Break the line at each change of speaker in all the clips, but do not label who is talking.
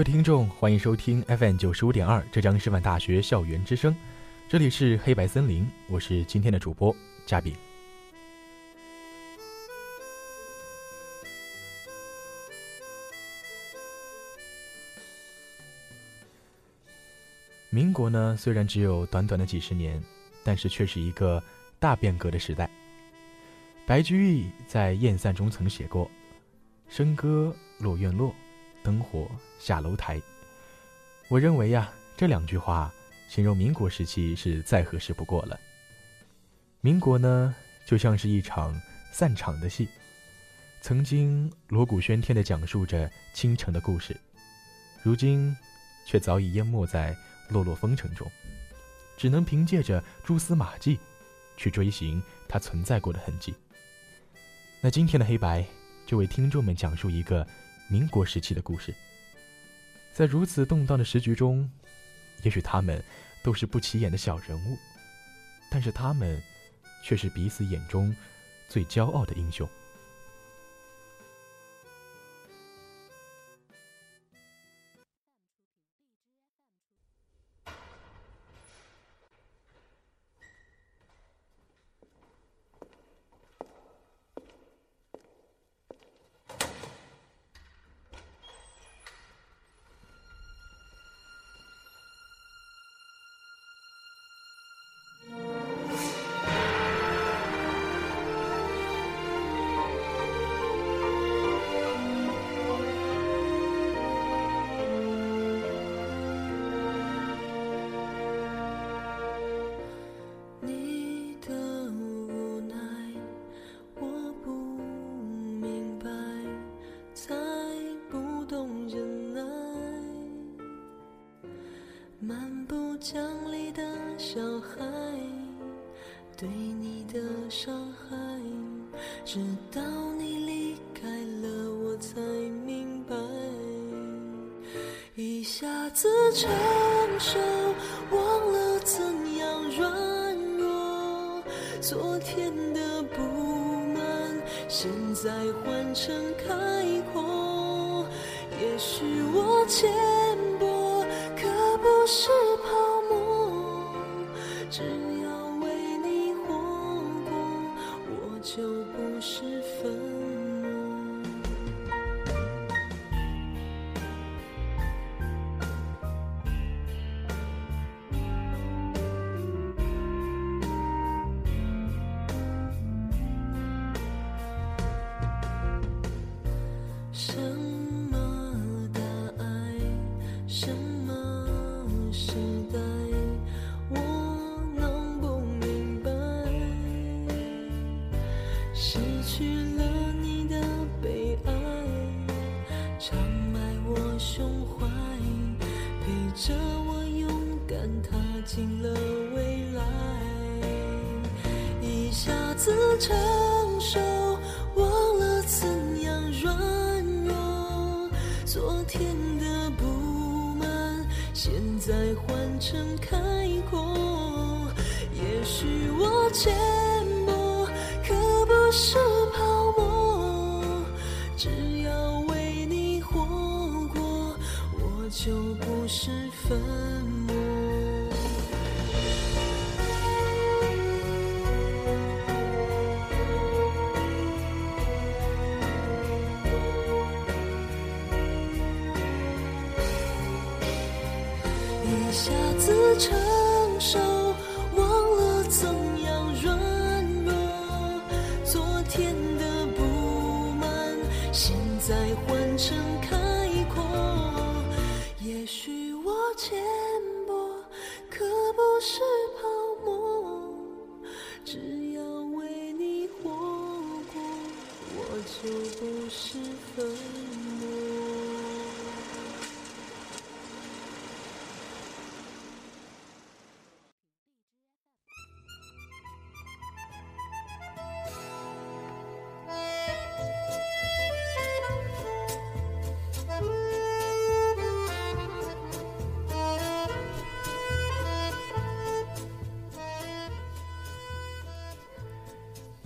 各位听众，欢迎收听 FM 九十五点二浙江师范大学校园之声，这里是黑白森林，我是今天的主播嘉宾。民国呢，虽然只有短短的几十年，但是却是一个大变革的时代。白居易在《燕散》中曾写过：“笙歌落院落。”灯火下楼台，我认为呀，这两句话形容民国时期是再合适不过了。民国呢，就像是一场散场的戏，曾经锣鼓喧天的讲述着倾城的故事，如今却早已淹没在落落风尘中，只能凭借着蛛丝马迹去追寻它存在过的痕迹。那今天的黑白就为听众们讲述一个。民国时期的故事，在如此动荡的时局中，也许他们都是不起眼的小人物，但是他们却是彼此眼中最骄傲的英雄。
乡里的小孩对你的伤害，直到你离开了，我才明白，一下子成熟，忘了怎样软弱，昨天的不满，现在换成开阔，也许我欠。寂寞，可不是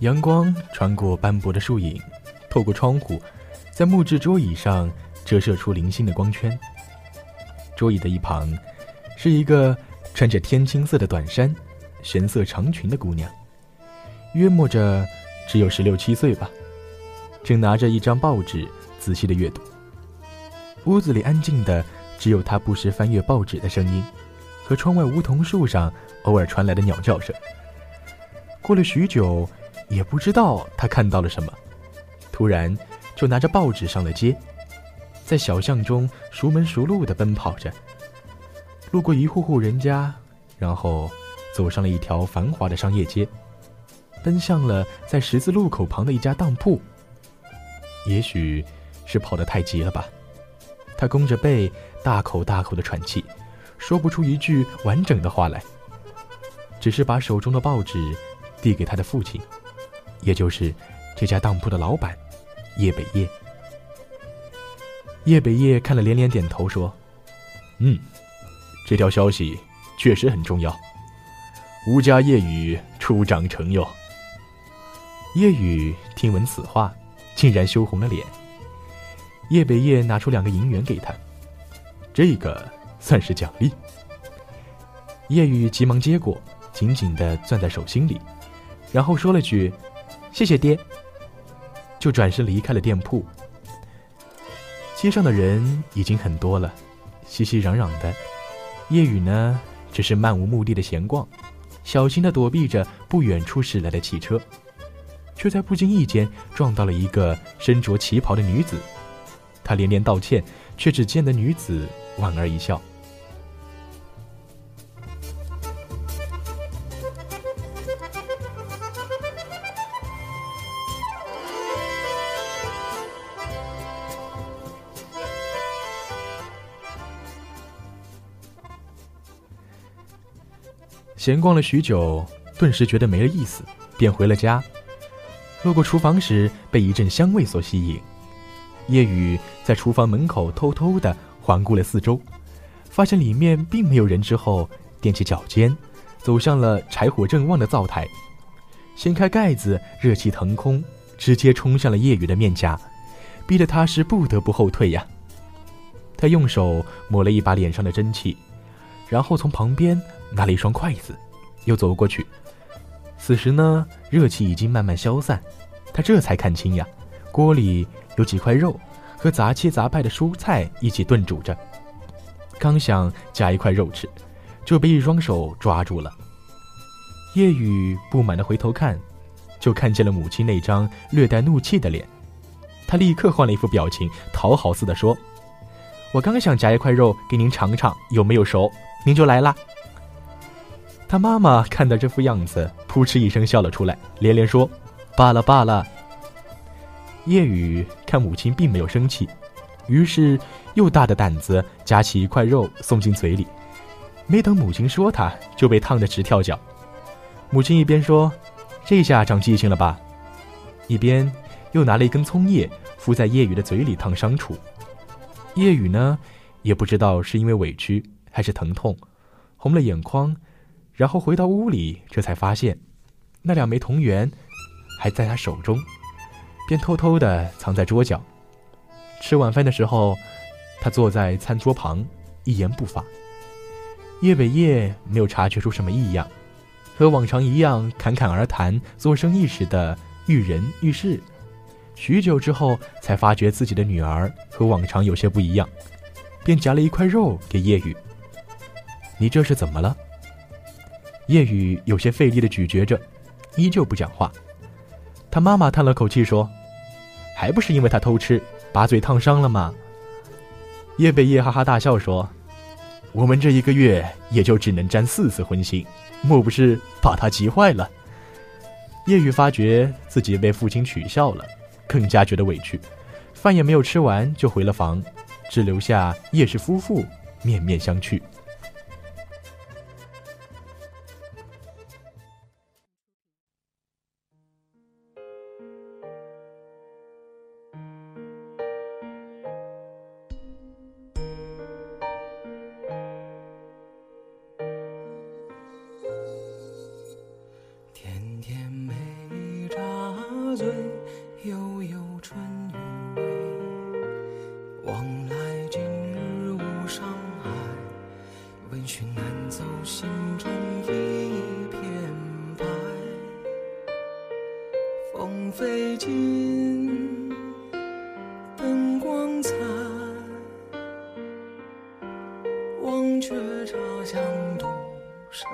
阳光穿过斑驳的树影，透过窗户，在木质桌椅上折射出零星的光圈。桌椅的一旁，是一个穿着天青色的短衫、玄色长裙的姑娘，约摸着只有十六七岁吧，正拿着一张报纸仔细的阅读。屋子里安静的，只有她不时翻阅报纸的声音，和窗外梧桐树上偶尔传来的鸟叫声。过了许久。也不知道他看到了什么，突然就拿着报纸上了街，在小巷中熟门熟路的奔跑着，路过一户户人家，然后走上了一条繁华的商业街，奔向了在十字路口旁的一家当铺。也许是跑得太急了吧，他弓着背，大口大口的喘气，说不出一句完整的话来，只是把手中的报纸递给他的父亲。也就是这家当铺的老板叶北叶。叶北叶看了连连点头，说：“嗯，这条消息确实很重要。吴家叶雨初长成哟。”叶雨听闻此话，竟然羞红了脸。叶北叶拿出两个银元给他，这个算是奖励。叶雨急忙接过，紧紧的攥在手心里，然后说了句。谢谢爹。就转身离开了店铺。街上的人已经很多了，熙熙攘攘的。夜雨呢，只是漫无目的的闲逛，小心的躲避着不远处驶来的汽车，却在不经意间撞到了一个身着旗袍的女子。他连连道歉，却只见得女子莞尔一笑。闲逛了许久，顿时觉得没了意思，便回了家。路过厨房时，被一阵香味所吸引。夜雨在厨房门口偷偷地环顾了四周，发现里面并没有人之后，踮起脚尖，走向了柴火正旺的灶台，掀开盖子，热气腾空，直接冲向了夜雨的面颊，逼得他是不得不后退呀。他用手抹了一把脸上的蒸汽，然后从旁边。拿了一双筷子，又走过去。此时呢，热气已经慢慢消散，他这才看清呀，锅里有几块肉和杂七杂八的蔬菜一起炖煮着。刚想夹一块肉吃，就被一双手抓住了。叶雨不满地回头看，就看见了母亲那张略带怒气的脸。他立刻换了一副表情，讨好似的说：“我刚想夹一块肉给您尝尝有没有熟，您就来啦。”他妈妈看到这副样子，扑哧一声笑了出来，连连说：“罢了罢了。”叶雨看母亲并没有生气，于是又大的胆子夹起一块肉送进嘴里，没等母亲说他，就被烫得直跳脚。母亲一边说：“这下长记性了吧？”一边又拿了一根葱叶敷在叶雨的嘴里烫伤处。叶雨呢，也不知道是因为委屈还是疼痛，红了眼眶。然后回到屋里，这才发现，那两枚铜元还在他手中，便偷偷的藏在桌角。吃晚饭的时候，他坐在餐桌旁，一言不发。叶北叶没有察觉出什么异样，和往常一样侃侃而谈做生意时的遇人遇事。许久之后，才发觉自己的女儿和往常有些不一样，便夹了一块肉给叶雨。你这是怎么了？
叶雨有些费力的咀嚼着，依旧不讲话。他妈妈叹了口气说：“还不是因为他偷吃，把嘴烫伤了吗？”叶北叶哈哈大笑说：“我们这一个月也就只能沾四次荤腥，莫不是把他急坏了？”叶雨发觉自己被父亲取笑了，更加觉得委屈，饭也没有吃完就回了房，只留下叶氏夫妇面面相觑。风飞尽灯光残忘却茶香独生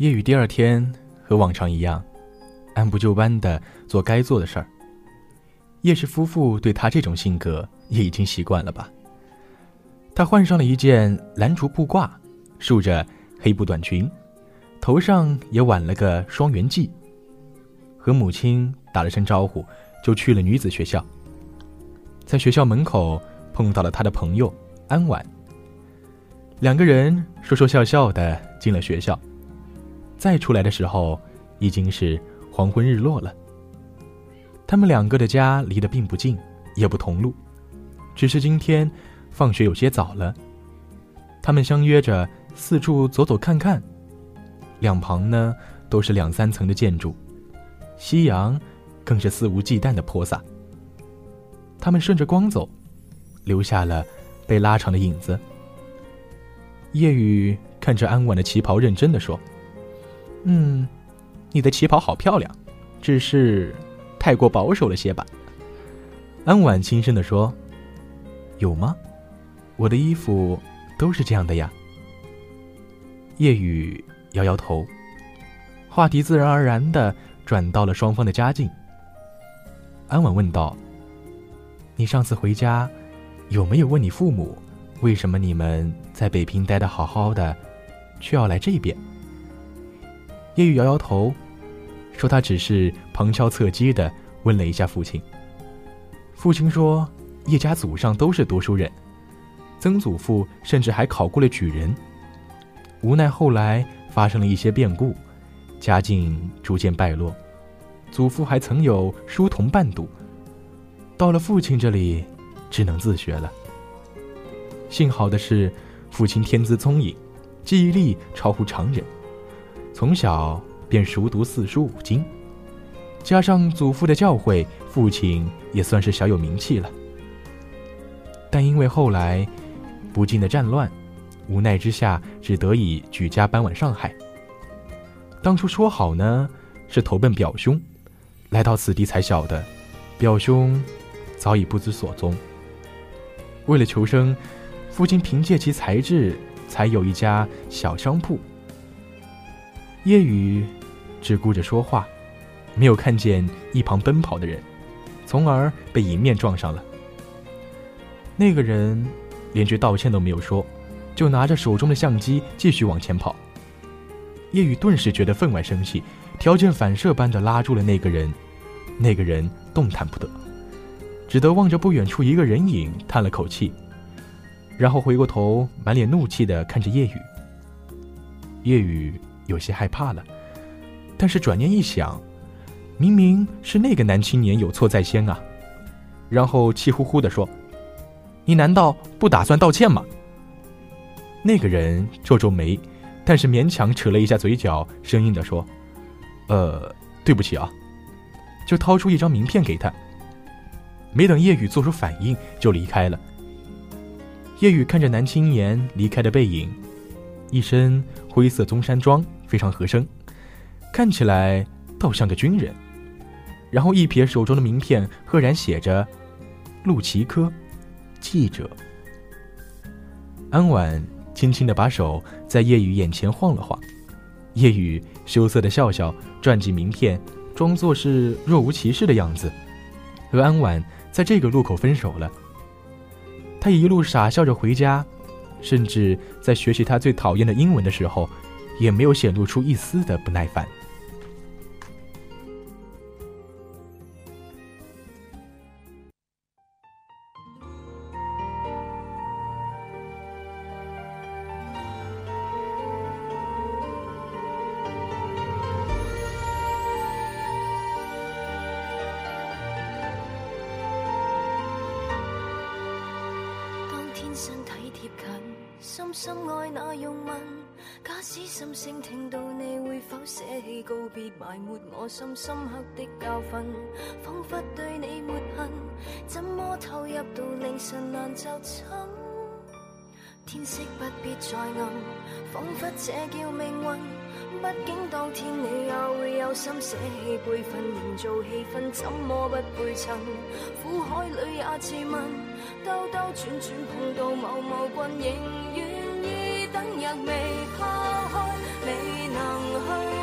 夜雨第二天和往常一样，按部就班的做该做的事儿。叶氏夫妇对他这种性格也已经习惯了吧？他换上了一件蓝竹布褂，束着黑布短裙，头上也挽了个双圆髻。和母亲打了声招呼，就去了女子学校。在学校门口碰到了他的朋友安婉，两个人说说笑笑的进了学校。再出来的时候，已经是黄昏日落了。他们两个的家离得并不近，也不同路，只是今天放学有些早了。他们相约着四处走走看看，两旁呢都是两三层的建筑，夕阳更是肆无忌惮的泼洒。他们顺着光走，留下了被拉长的影子。夜雨看着安婉的旗袍，认真的说。嗯，你的旗袍好漂亮，只是太过保守了些吧？安婉轻声的说：“有吗？我的衣服都是这样的呀。”夜雨摇摇头，话题自然而然的转到了双方的家境。安婉问道：“你上次回家，有没有问你父母，为什么你们在北平待的好好的，却要来这边？”叶玉摇摇头，说：“他只是旁敲侧击的问了一下父亲。父亲说，叶家祖上都是读书人，曾祖父甚至还考过了举人。无奈后来发生了一些变故，家境逐渐败落。祖父还曾有书童伴读，到了父亲这里，只能自学了。幸好的是，父亲天资聪颖，记忆力超乎常人。”从小便熟读四书五经，加上祖父的教诲，父亲也算是小有名气了。但因为后来不尽的战乱，无奈之下只得以举家搬往上海。当初说好呢，是投奔表兄，来到此地才晓得，表兄早已不知所踪。为了求生，父亲凭借其才智，才有一家小商铺。夜雨只顾着说话，没有看见一旁奔跑的人，从而被迎面撞上了。那个人连句道歉都没有说，就拿着手中的相机继续往前跑。夜雨顿时觉得分外生气，条件反射般的拉住了那个人。那个人动弹不得，只得望着不远处一个人影，叹了口气，然后回过头，满脸怒气的看着夜雨。夜雨。有些害怕了，但是转念一想，明明是那个男青年有错在先啊，然后气呼呼的说：“你难道不打算道歉吗？”那个人皱皱眉，但是勉强扯了一下嘴角，生硬的说：“呃，对不起啊。”就掏出一张名片给他。没等叶雨做出反应，就离开了。叶雨看着男青年离开的背影，一身灰色中山装。非常合身，看起来倒像个军人。然后一瞥手中的名片，赫然写着“陆奇科，记者”。安婉轻轻的把手在叶雨眼前晃了晃，叶雨羞涩的笑笑，攥紧名片，装作是若无其事的样子，和安婉在这个路口分手了。他一路傻笑着回家，甚至在学习他最讨厌的英文的时候。也没有显露出一丝的不耐烦。
当天身体贴近，深深爱那用吻。假使心声听到，你会否舍弃告别，埋没我心深刻的教训？仿佛对你没恨，怎么投入到凌晨难就寝？天色不必再暗，仿佛这叫命运。毕竟当天你也会有心舍弃辈分，营造气氛，怎么不配衬？苦海里也自问，兜兜转转碰到某某君，仍若未抛开未能去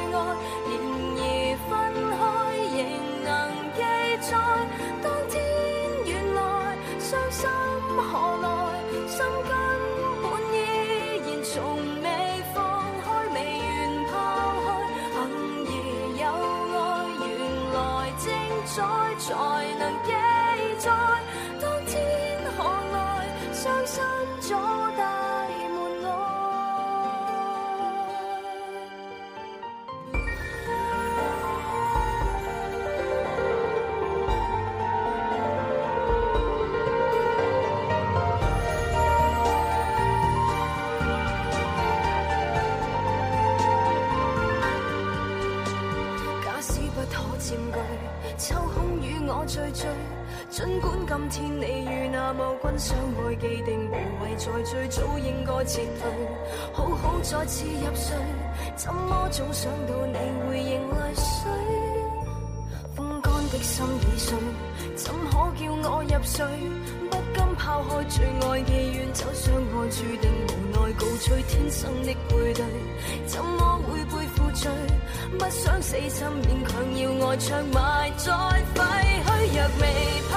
未能尽管今天你与那某君相爱，既定无谓再追，早应该撤退。好好再次入睡，怎么总想到你会迎泪水？风干的心已碎，怎可叫我入睡？不甘抛开最爱的远走相爱，注定无奈告吹，天生的配对，怎么会背负罪？不想死心勉强要爱唱埋再废若未怕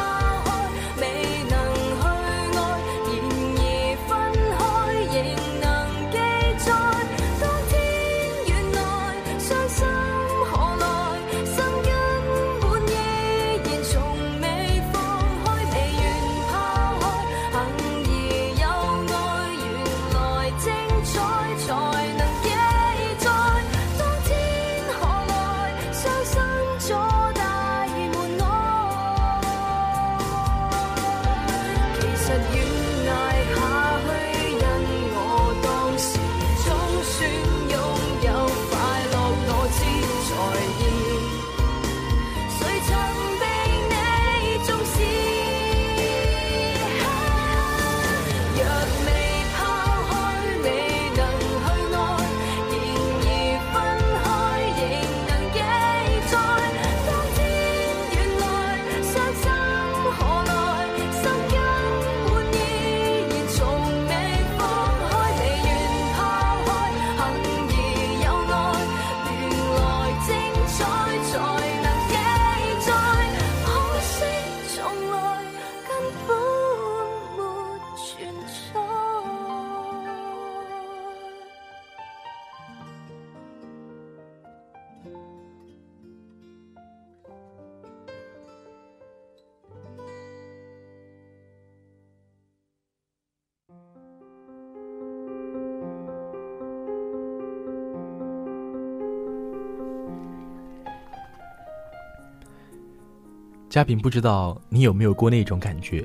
嘉平不知道你有没有过那种感觉，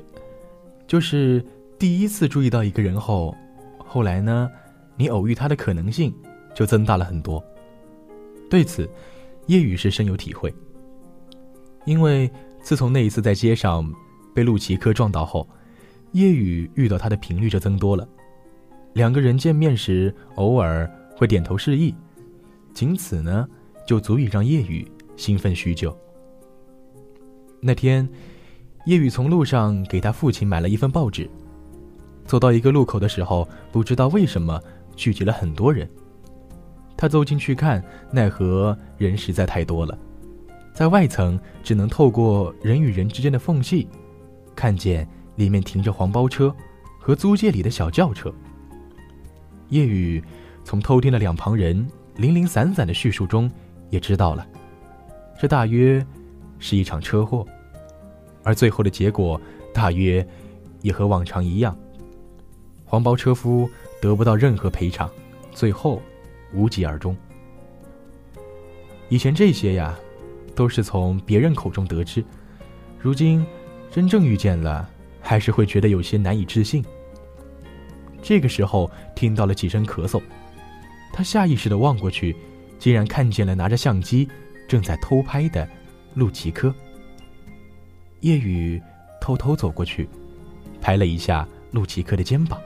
就是第一次注意到一个人后，后来呢，你偶遇他的可能性就增大了很多。对此，叶雨是深有体会。因为自从那一次在街上被陆奇科撞倒后，叶雨遇到他的频率就增多了。两个人见面时，偶尔会点头示意，仅此呢，就足以让叶雨兴奋许久。那天，叶雨从路上给他父亲买了一份报纸。走到一个路口的时候，不知道为什么聚集了很多人。他走进去看，奈何人实在太多了，在外层只能透过人与人之间的缝隙，看见里面停着黄包车和租界里的小轿车。叶雨从偷听的两旁人零零散散的叙述中，也知道了，这大约是一场车祸，而最后的结果大约也和往常一样，黄包车夫得不到任何赔偿，最后无疾而终。以前这些呀，都是从别人口中得知，如今真正遇见了，还是会觉得有些难以置信。这个时候听到了几声咳嗽，他下意识地望过去，竟然看见了拿着相机正在偷拍的陆奇科。叶雨偷偷走过去，拍了一下陆奇科的肩膀。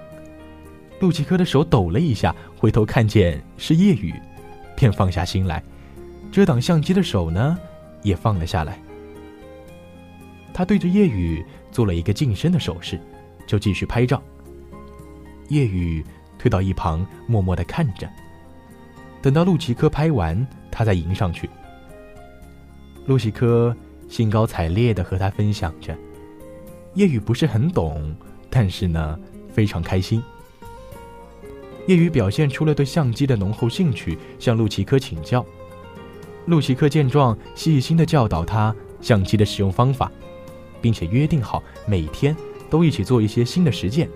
陆奇科的手抖了一下，回头看见是叶雨，便放下心来，遮挡相机的手呢也放了下来。他对着夜雨做了一个近身的手势，就继续拍照。夜雨退到一旁，默默的看着。等到陆奇科拍完，他再迎上去。陆奇科兴高采烈地和他分享着，叶雨不是很懂，但是呢，非常开心。叶雨表现出了对相机的浓厚兴趣，向陆奇科请教。陆奇科见状，细心地教导他相机的使用方法，并且约定好每天都一起做一些新的实践。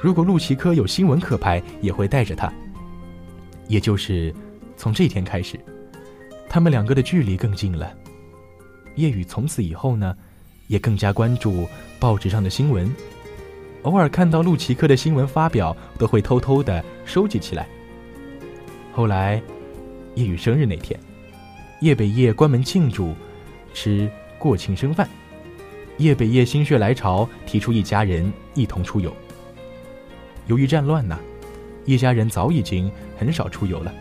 如果陆奇科有新闻可拍，也会带着他。也就是从这天开始，他们两个的距离更近了。叶雨从此以后呢，也更加关注报纸上的新闻，偶尔看到陆奇科的新闻发表，都会偷偷的收集起来。后来，叶雨生日那天，叶北叶关门庆祝，吃过庆生饭。叶北叶心血来潮，提出一家人一同出游。由于战乱呢，一家人早已经很少出游了。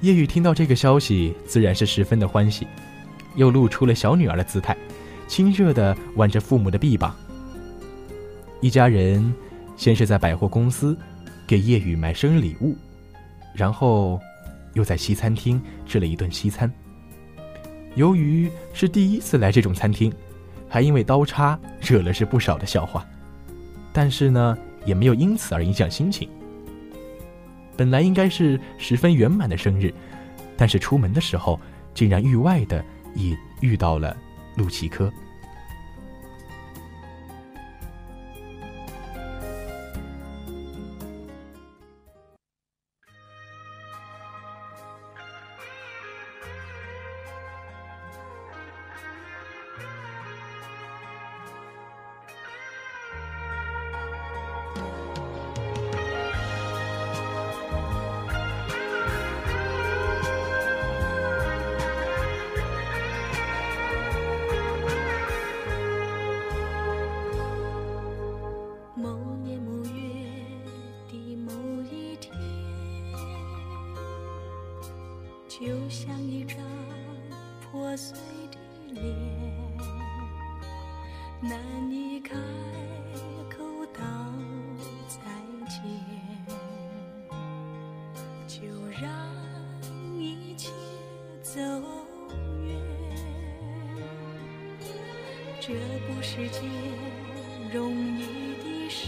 叶雨听到这个消息，自然是十分的欢喜，又露出了小女儿的姿态，亲热地挽着父母的臂膀。一家人先是在百货公司给叶雨买生日礼物，然后又在西餐厅吃了一顿西餐。由于是第一次来这种餐厅，还因为刀叉惹了是不少的笑话，但是呢。也没有因此而影响心情。本来应该是十分圆满的生日，但是出门的时候竟然意外的也遇到了陆奇科。
这不是件容易的事，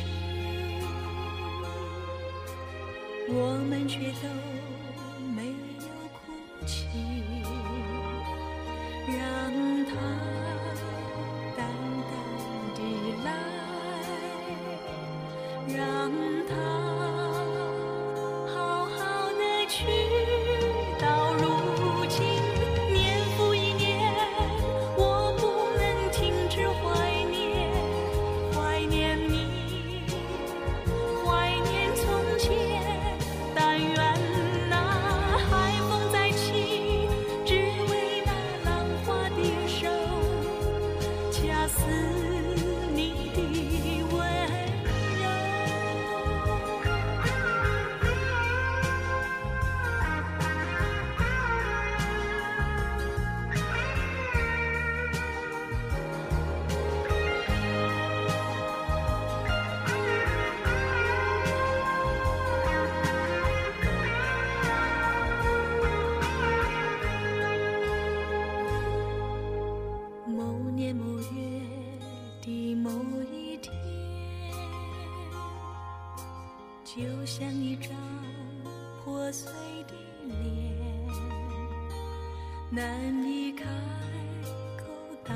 我们却都。难以开口道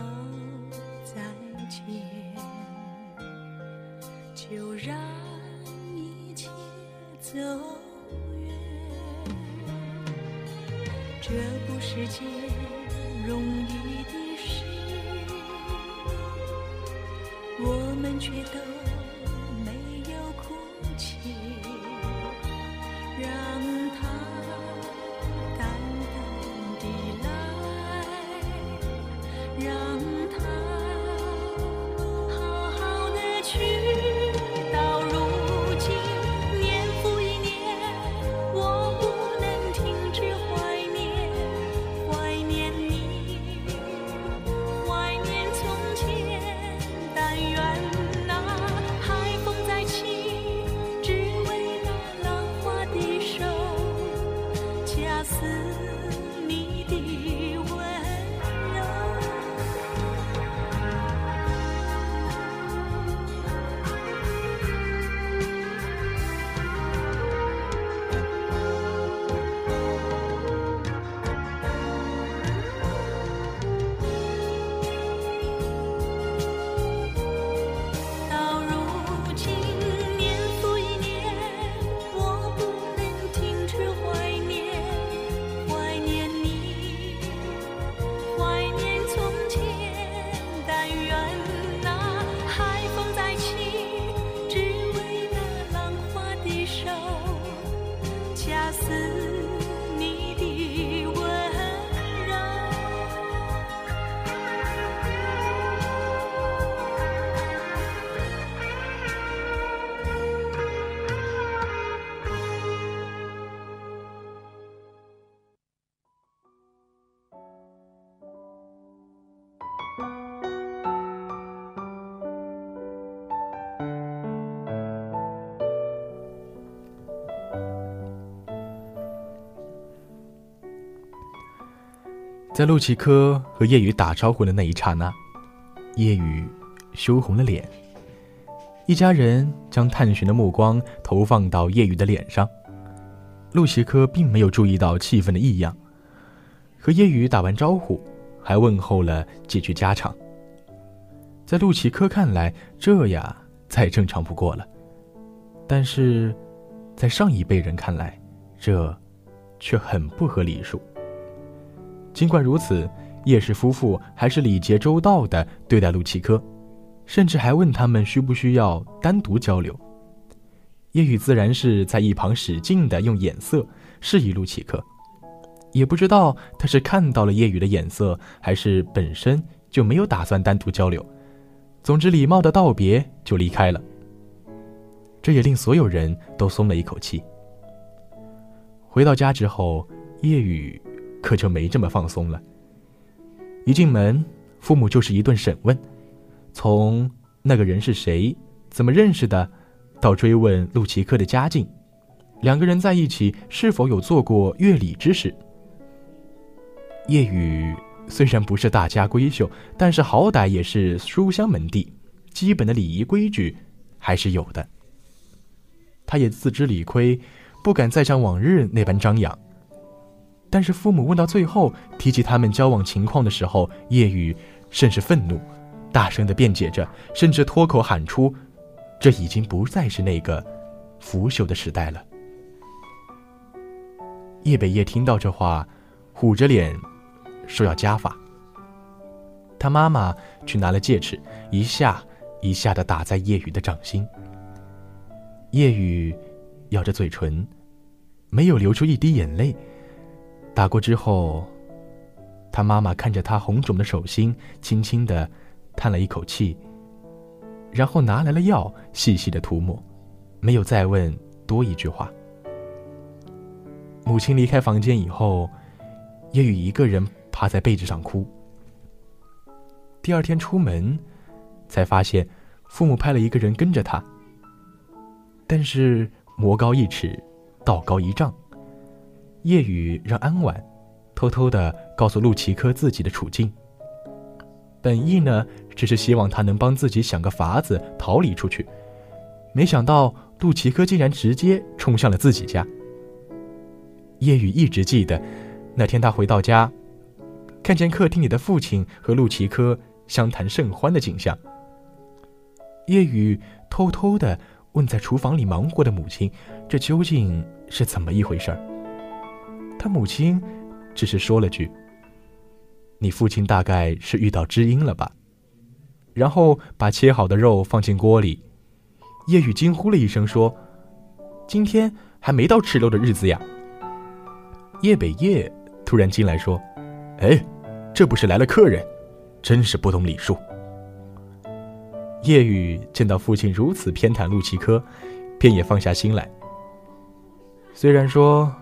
再见，就让一切走远。这不是件容易的事，我们却都。
在陆琪科和叶雨打招呼的那一刹那，叶雨羞红了脸。一家人将探寻的目光投放到叶雨的脸上，陆琪科并没有注意到气氛的异样，和叶雨打完招呼，还问候了几句家常。在陆琪科看来，这呀再正常不过了，但是，在上一辈人看来，这却很不合礼数。尽管如此，叶氏夫妇还是礼节周到地对待陆奇科，甚至还问他们需不需要单独交流。叶雨自然是在一旁使劲地用眼色示意陆奇科，也不知道他是看到了叶雨的眼色，还是本身就没有打算单独交流。总之，礼貌的道别就离开了。这也令所有人都松了一口气。回到家之后，叶雨。可就没这么放松了。一进门，父母就是一顿审问，从那个人是谁、怎么认识的，到追问陆奇科的家境，两个人在一起是否有做过乐理之事。叶雨虽然不是大家闺秀，但是好歹也是书香门第，基本的礼仪规矩还是有的。他也自知理亏，不敢再像往日那般张扬。但是父母问到最后提及他们交往情况的时候，叶雨甚是愤怒，大声的辩解着，甚至脱口喊出：“这已经不再是那个腐朽的时代了。”叶北叶听到这话，虎着脸说要家法。他妈妈去拿了戒尺，一下一下的打在叶雨的掌心。叶雨咬着嘴唇，没有流出一滴眼泪。打过之后，他妈妈看着他红肿的手心，轻轻的叹了一口气，然后拿来了药，细细的涂抹，没有再问多一句话。母亲离开房间以后，夜雨一个人趴在被子上哭。第二天出门，才发现父母派了一个人跟着他，但是魔高一尺，道高一丈。夜雨让安婉偷偷的告诉陆奇科自己的处境。本意呢，只是希望他能帮自己想个法子逃离出去。没想到陆奇科竟然直接冲向了自己家。夜雨一直记得那天他回到家，看见客厅里的父亲和陆奇科相谈甚欢的景象。夜雨偷偷的问在厨房里忙活的母亲：“这究竟是怎么一回事儿？”他母亲只是说了句：“你父亲大概是遇到知音了吧。”然后把切好的肉放进锅里。叶雨惊呼了一声说：“今天还没到吃肉的日子呀！”叶北叶突然进来说：“哎，这不是来了客人，真是不懂礼数。”叶雨见到父亲如此偏袒陆奇科，便也放下心来。虽然说。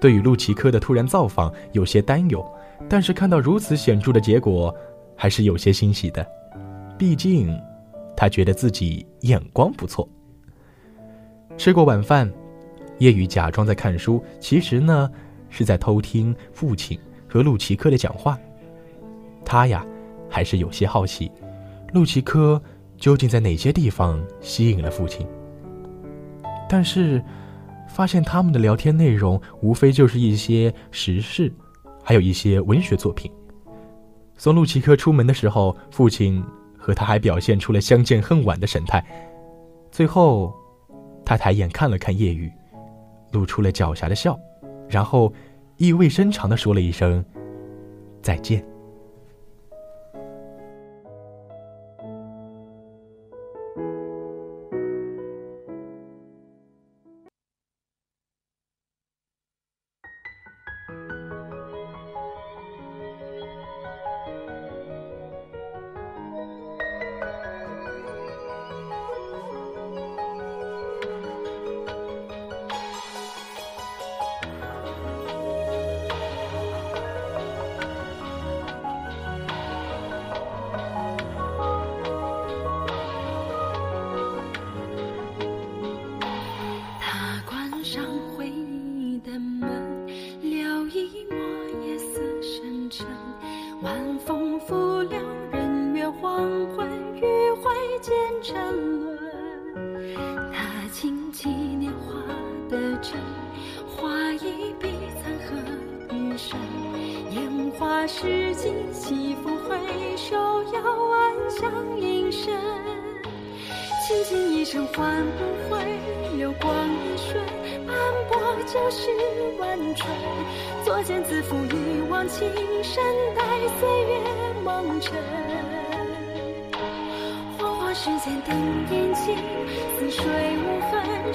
对于陆奇科的突然造访有些担忧，但是看到如此显著的结果，还是有些欣喜的。毕竟，他觉得自己眼光不错。吃过晚饭，叶雨假装在看书，其实呢是在偷听父亲和陆奇科的讲话。他呀，还是有些好奇，陆奇科究竟在哪些地方吸引了父亲。但是。发现他们的聊天内容无非就是一些时事，还有一些文学作品。送陆奇科出门的时候，父亲和他还表现出了相见恨晚的神态。最后，他抬眼看了看叶雨，露出了狡黠的笑，然后意味深长的说了一声：“再见。”
时间等眼睛，似水无痕，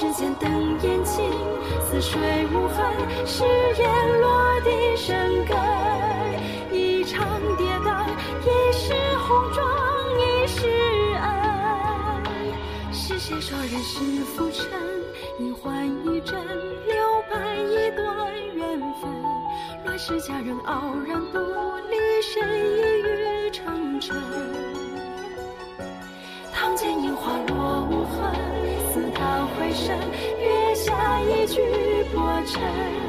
时间等烟起，似水无痕，誓言落地生根。一场跌宕，一世红妆，一世恩。是谁说人世浮沉？一换一真，留白一段缘分。乱世佳人傲然独薄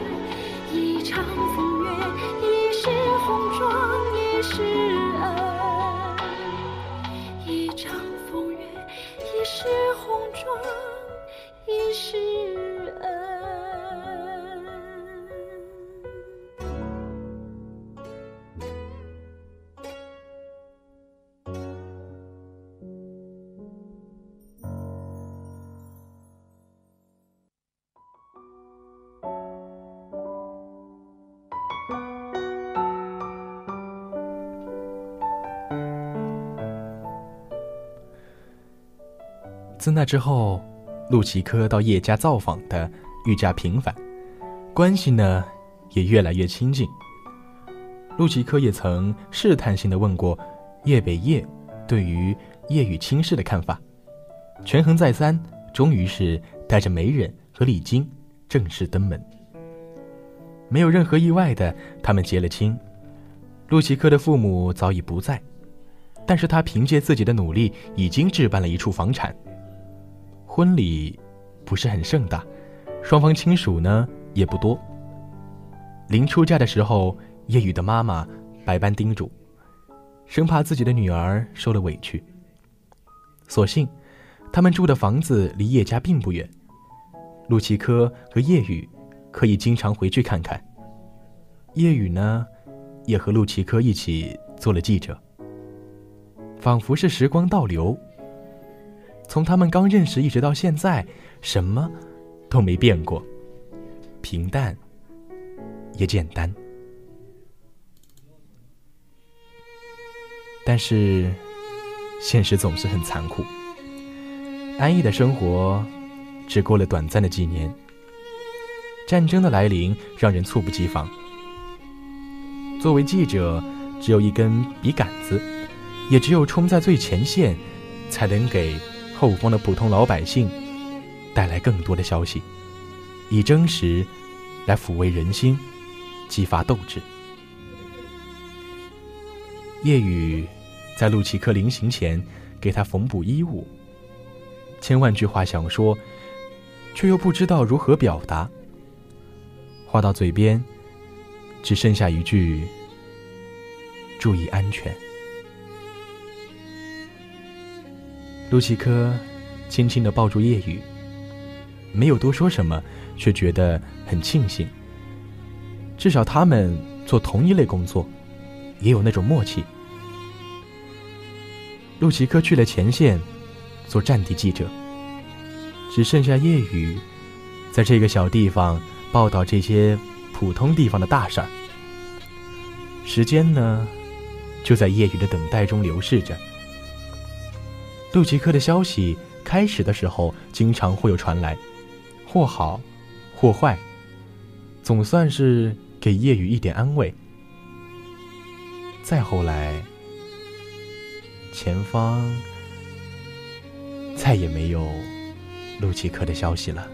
自那之后。陆奇科到叶家造访的愈加频繁，关系呢也越来越亲近。陆奇科也曾试探性的问过叶北叶对于叶雨亲事的看法，权衡再三，终于是带着媒人和礼金正式登门。没有任何意外的，他们结了亲。陆奇科的父母早已不在，但是他凭借自己的努力，已经置办了一处房产。婚礼不是很盛大，双方亲属呢也不多。临出嫁的时候，叶雨的妈妈百般叮嘱，生怕自己的女儿受了委屈。所幸，他们住的房子离叶家并不远，陆其科和叶雨可以经常回去看看。叶雨呢，也和陆其科一起做了记者，仿佛是时光倒流。从他们刚认识一直到现在，什么都没变过，平淡也简单。但是，现实总是很残酷。安逸的生活只过了短暂的几年，战争的来临让人猝不及防。作为记者，只有一根笔杆子，也只有冲在最前线，才能给。后方的普通老百姓带来更多的消息，以真实来抚慰人心，激发斗志。夜雨在陆奇科临行前给他缝补衣物，千万句话想说，却又不知道如何表达。话到嘴边，只剩下一句：“注意安全。”陆奇科轻轻地抱住叶雨，没有多说什么，却觉得很庆幸。至少他们做同一类工作，也有那种默契。陆奇科去了前线，做战地记者，只剩下叶雨，在这个小地方报道这些普通地方的大事儿。时间呢，就在叶雨的等待中流逝着。陆奇科的消息开始的时候，经常会有传来，或好，或坏，总算是给夜雨一点安慰。再后来，前方再也没有陆奇科的消息了。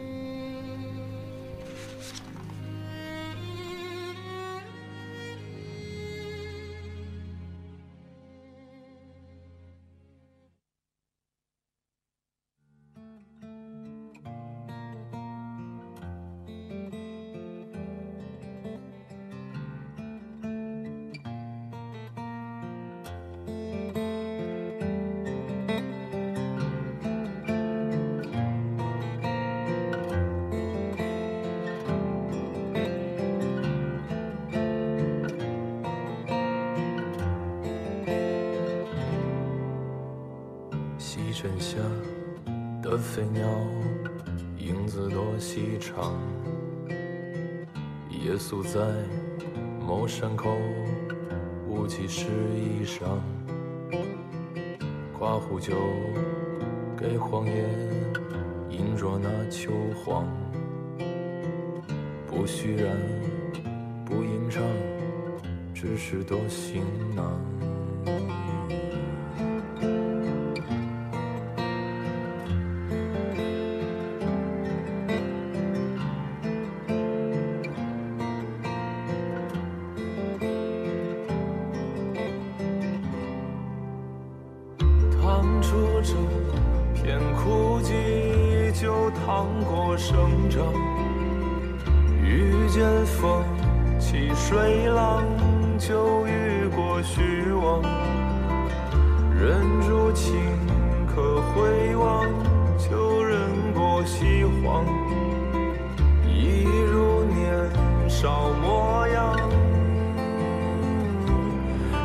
起水浪，就遇过虚妄；忍住情，可回望，就忍过西荒。一如年少模样，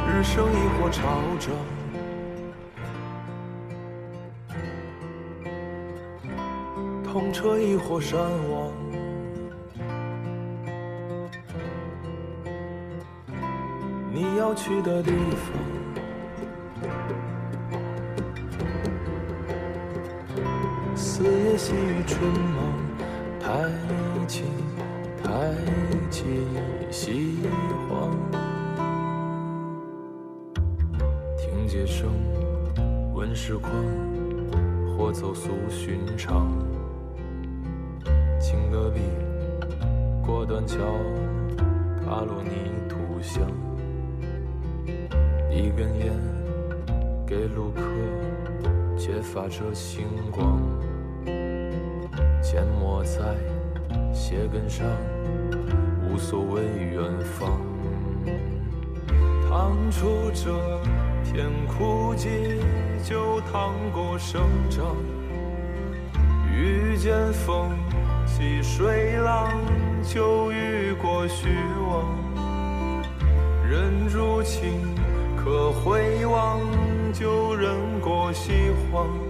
日升一火朝涨。痛彻亦或山亡。你要去的地方，四野细雨春梦，太急太急西荒。街声闻时况，或走俗寻常。青戈壁过断桥，踏落泥土香。一根烟给路客，揭发着星光。缄默在鞋跟上，无所谓远方。趟出这。片枯寂，就趟过生长；遇见风起水浪，就遇过虚妄。人如情，可回望，旧人过西荒。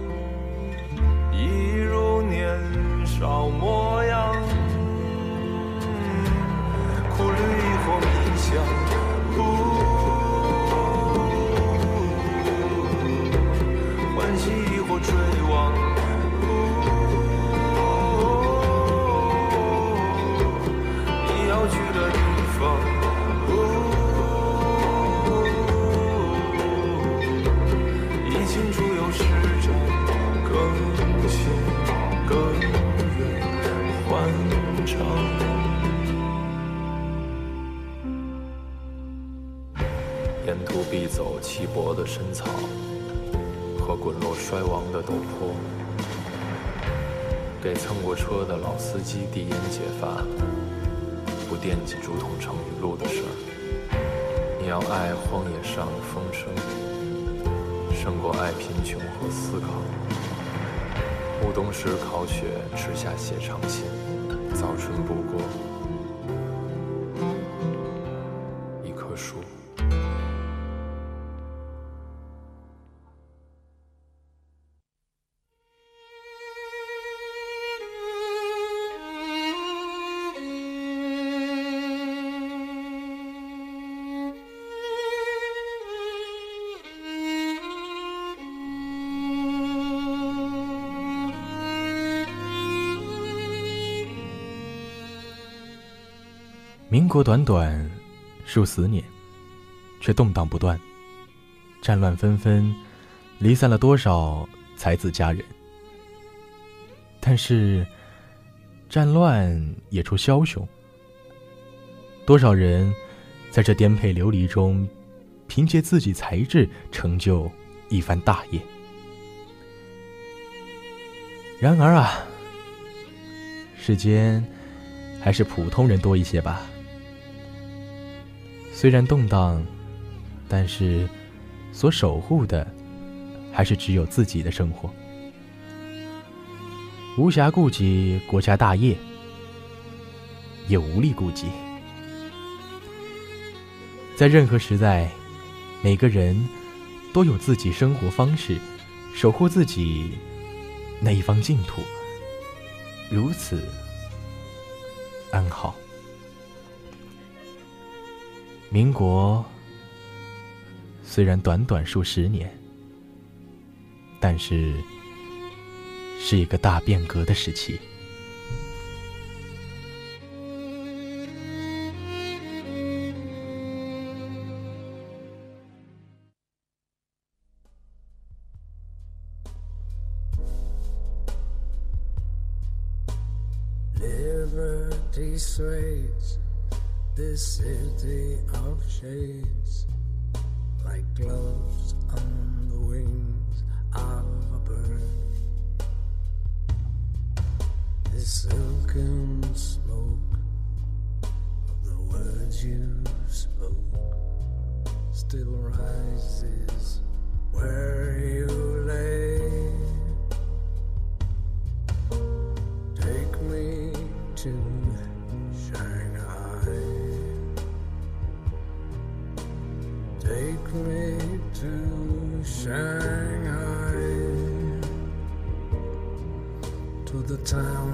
民国短短数十年，却动荡不断，战乱纷纷，离散了多少才子佳人。但是，战乱也出枭雄，多少人在这颠沛流离中，凭借自己才智成就一番大业。然而啊，世间还是普通人多一些吧。虽然动荡，但是所守护的还是只有自己的生活，无暇顾及国家大业，也无力顾及。在任何时代，每个人都有自己生活方式，守护自己那一方净土，如此安好。民国虽然短短数十年，但是是一个大变革的时期。
This city of shades, like gloves on the wings of a bird. This silken smoke of the words you spoke still rises where you lay. Take me to time